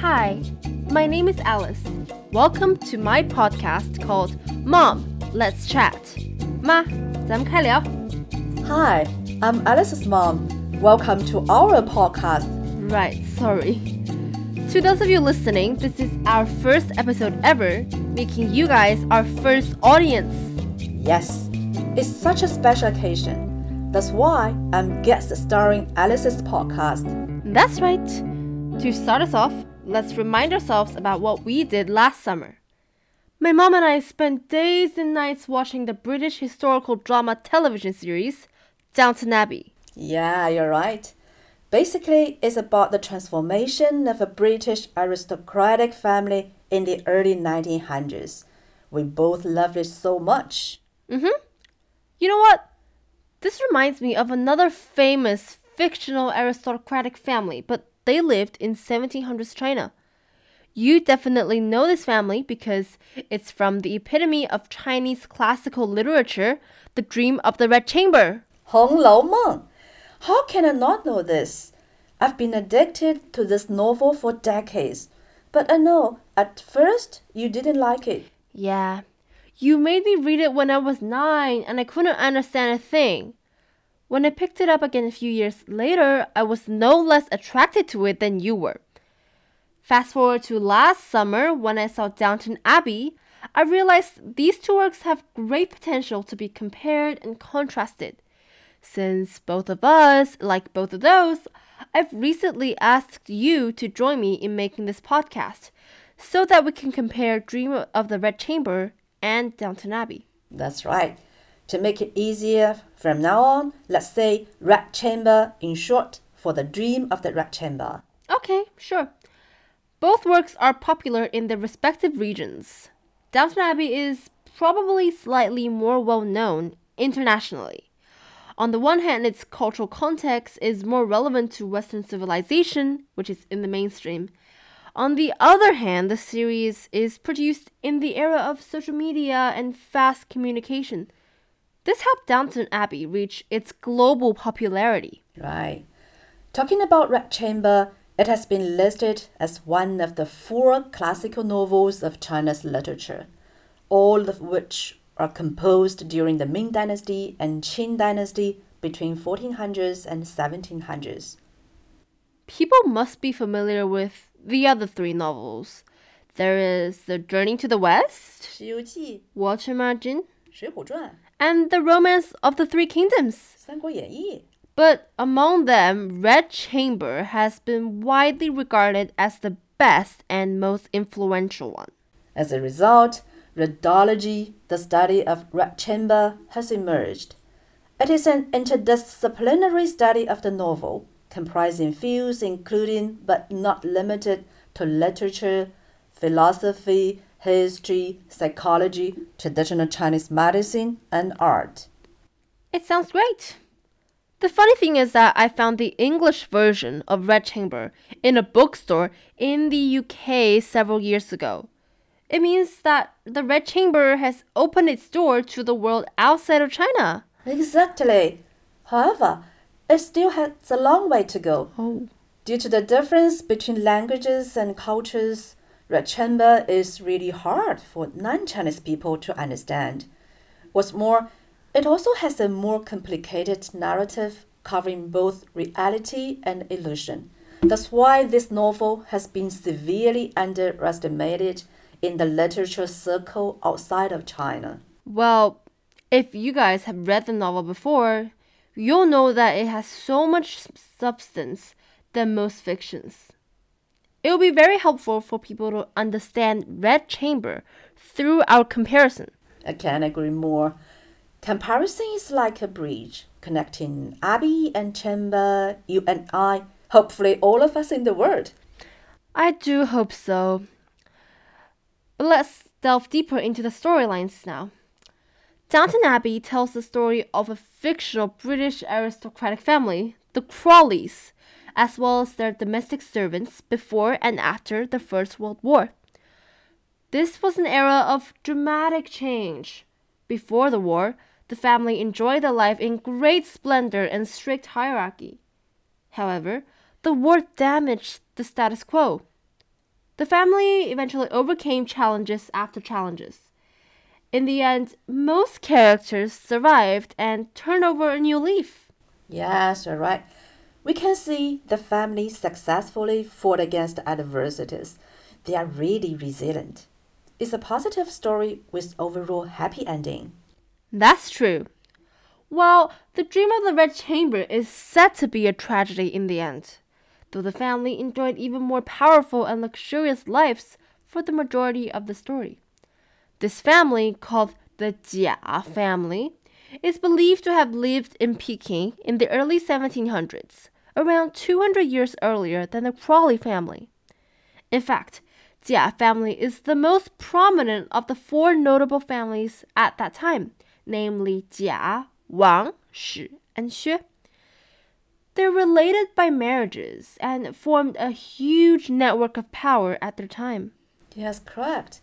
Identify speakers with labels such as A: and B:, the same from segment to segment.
A: Hi, my name is Alice. Welcome to my podcast called Mom, Let's Chat. 妈，咱们开聊。
B: Hi, I'm Alice's mom. Welcome to our podcast.
A: Right, sorry. To those of you listening, this is our first episode ever, making you guys our first audience.
B: Yes, it's such a special occasion. That's why I'm guest starring Alice's podcast.
A: That's right. To start us off, let's remind ourselves about what we did last summer. My mom and I spent days and nights watching the British historical drama television series Downton Abbey.
B: Yeah, you're right. Basically, it's about the transformation of a British aristocratic family in the early 1900s. We both loved it so much.
A: Mm hmm. You know what? This reminds me of another famous fictional aristocratic family, but they lived in 1700s China. You definitely know this family because it's from the epitome of Chinese classical literature, The Dream of the Red Chamber.
B: Hong Lou Meng. How can I not know this? I've been addicted to this novel for decades. But I know at first you didn't like it.
A: Yeah. You made me read it when I was nine and I couldn't understand a thing. When I picked it up again a few years later, I was no less attracted to it than you were. Fast forward to last summer when I saw Downton Abbey, I realized these two works have great potential to be compared and contrasted. Since both of us like both of those, I've recently asked you to join me in making this podcast so that we can compare Dream of the Red Chamber and Downton Abbey.
B: That's right. To make it easier, from now on, let's say Red Chamber in short for the Dream of the Red Chamber.
A: Okay, sure. Both works are popular in their respective regions. Downton Abbey is probably slightly more well known internationally. On the one hand, its cultural context is more relevant to Western civilization, which is in the mainstream. On the other hand, the series is produced in the era of social media and fast communication. This helped Downton Abbey reach its global popularity.
B: Right. Talking about Red Chamber, it has been listed as one of the four classical novels of China's literature, all of which are composed during the Ming Dynasty and Qing Dynasty between 1400s and 1700s.
A: People must be familiar with the other three novels. There is The Journey to the West,
B: 西游记,
A: Water Margin,
B: 水浒传,
A: and The Romance of the Three Kingdoms.
B: 《三国演义》。
A: But among them, Red Chamber has been widely regarded as the best and most influential one.
B: As a result, Redology, the study of Red Chamber, has emerged. It is an interdisciplinary study of the novel, comprising fields including but not limited to literature, philosophy, history, psychology, traditional Chinese medicine, and art.
A: It sounds great. The funny thing is that I found the English version of Red Chamber in a bookstore in the UK several years ago. It means that the Red Chamber has opened its door to the world outside of China.
B: Exactly. However, it still has a long way to go.
A: Oh.
B: Due to the difference between languages and cultures, Red Chamber is really hard for non Chinese people to understand. What's more, it also has a more complicated narrative covering both reality and illusion. That's why this novel has been severely underestimated in the literature circle outside of China.
A: Well, if you guys have read the novel before, you'll know that it has so much substance than most fictions. It will be very helpful for people to understand Red Chamber through our comparison.
B: I can't agree more. Comparison is like a bridge connecting Abbey and Chamber, you and I, hopefully all of us in the world.
A: I do hope so. But let's delve deeper into the storylines now. Downton Abbey tells the story of a fictional British aristocratic family, the Crawleys, as well as their domestic servants before and after the First World War. This was an era of dramatic change. Before the war, the family enjoyed a life in great splendor and strict hierarchy. However, the war damaged the status quo. The family eventually overcame challenges after challenges. In the end, most characters survived and turned over a new leaf.
B: Yes, you're right. We can see the family successfully fought against adversities. They are really resilient. It's a positive story with overall happy ending.
A: That's true. While the dream of the Red Chamber is said to be a tragedy in the end, though the family enjoyed even more powerful and luxurious lives for the majority of the story. This family, called the Jia family, is believed to have lived in Peking in the early 1700s, around 200 years earlier than the Crawley family. In fact, Jia family is the most prominent of the four notable families at that time, namely Jia, Wang, Shi, and Xue. They're related by marriages and formed a huge network of power at their time.
B: Yes, correct.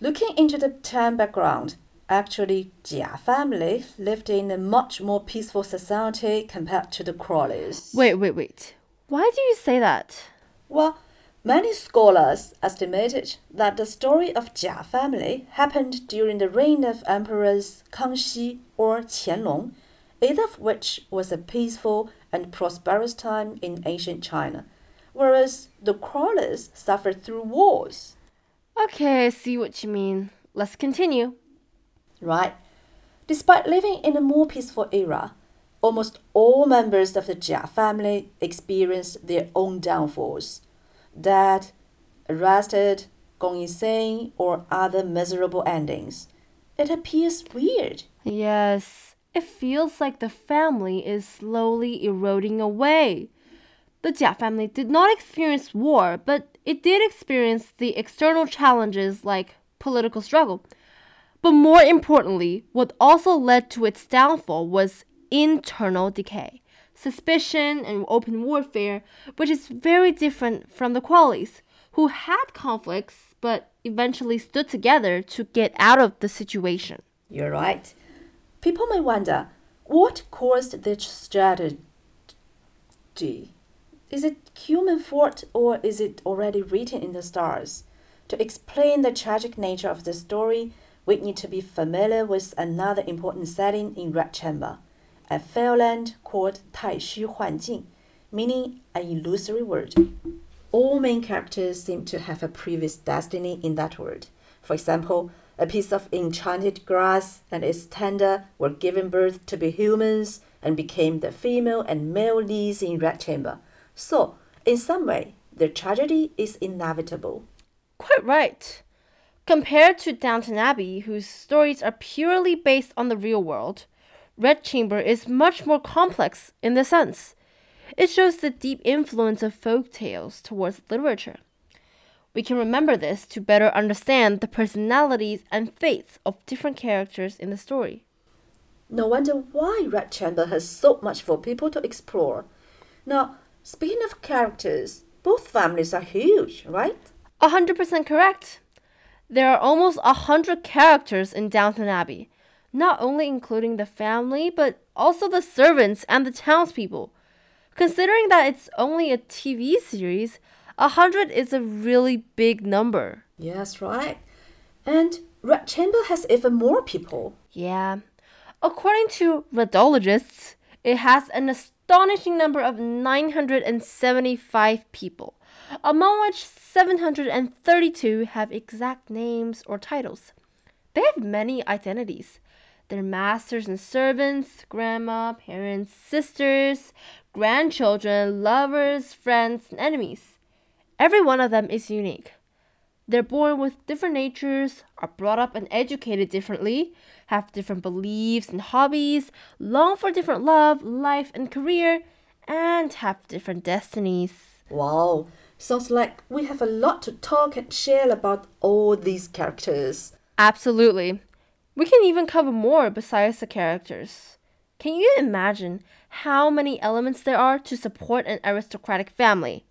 B: Looking into the time background, actually, Jia family lived in a much more peaceful society compared to the Crawleys.
A: Wait, wait, wait. Why do you say that?
B: Well, many scholars estimated that the story of Jia family happened during the reign of emperors Kangxi or Qianlong, either of which was a peaceful and prosperous time in ancient China, whereas the Crawleys suffered through wars.
A: Okay, I see what you mean. Let's continue.
B: Right. Despite living in a more peaceful era, almost all members of the Jia family experienced their own downfalls. Dead, arrested, gone insane, or other miserable endings. It appears weird.
A: Yes, it feels like the family is slowly eroding away. The Jia family did not experience war, but it did experience the external challenges like political struggle. But more importantly, what also led to its downfall was internal decay, suspicion, and open warfare, which is very different from the Crawleys, who had conflicts but eventually stood together to get out of the situation.
B: You're right. People may wonder what caused this strategy is it human fault or is it already written in the stars? To explain the tragic nature of the story, we need to be familiar with another important setting in Red Chamber, a fairyland called Taixu Huanjing, meaning an illusory world. All main characters seem to have a previous destiny in that world. For example, a piece of enchanted grass and its tender were given birth to be humans and became the female and male leads in Red Chamber so, in some way, the tragedy is inevitable.
A: Quite right. Compared to Downton Abbey, whose stories are purely based on the real world, Red Chamber is much more complex in the sense. It shows the deep influence of folk tales towards literature. We can remember this to better understand the personalities and fates of different characters in the story.
B: No wonder why Red Chamber has so much for people to explore. Now, Speaking of characters, both families are huge, right?
A: A hundred percent correct. There are almost a hundred characters in Downton Abbey, not only including the family, but also the servants and the townspeople. Considering that it's only a TV series, a hundred is a really big number.
B: Yes, right. And Red Chamber has even more people.
A: Yeah. According to Redologists, it has an astonishing number of 975 people, among which 732 have exact names or titles. They have many identities. Their masters and servants, grandma, parents, sisters, grandchildren, lovers, friends, and enemies. Every one of them is unique. They're born with different natures, are brought up and educated differently, have different beliefs and hobbies, long for different love, life, and career, and have different destinies.
B: Wow, sounds like we have a lot to talk and share about all these characters.
A: Absolutely. We can even cover more besides the characters. Can you imagine how many elements there are to support an aristocratic family?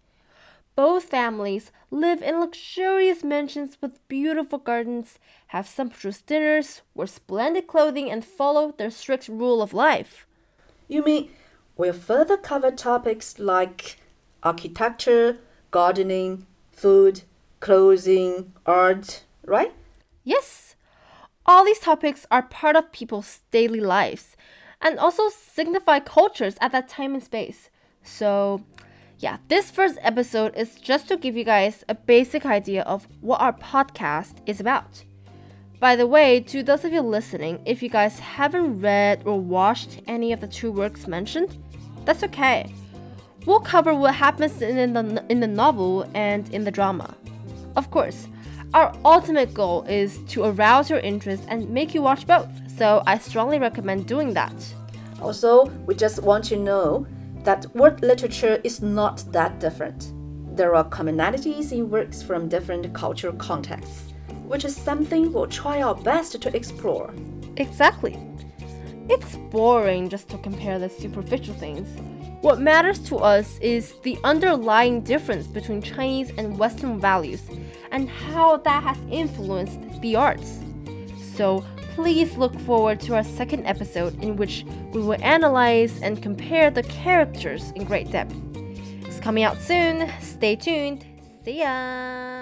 A: Both families live in luxurious mansions with beautiful gardens, have sumptuous dinners, wear splendid clothing, and follow their strict rule of life.
B: You mean we'll further cover topics like architecture, gardening, food, clothing, art, right?
A: Yes. All these topics are part of people's daily lives and also signify cultures at that time and space. So, yeah, this first episode is just to give you guys a basic idea of what our podcast is about. By the way, to those of you listening, if you guys haven't read or watched any of the two works mentioned, that's okay. We'll cover what happens in the, in the novel and in the drama. Of course, our ultimate goal is to arouse your interest and make you watch both, so I strongly recommend doing that.
B: Also, we just want you to know that word literature is not that different. There are commonalities in works from different cultural contexts, which is something we'll try our best to explore.
A: Exactly. It's boring just to compare the superficial things. What matters to us is the underlying difference between Chinese and Western values and how that has influenced the arts. So please look forward to our second episode in which we will analyze and compare the characters in great depth. It's coming out soon. Stay tuned. See ya!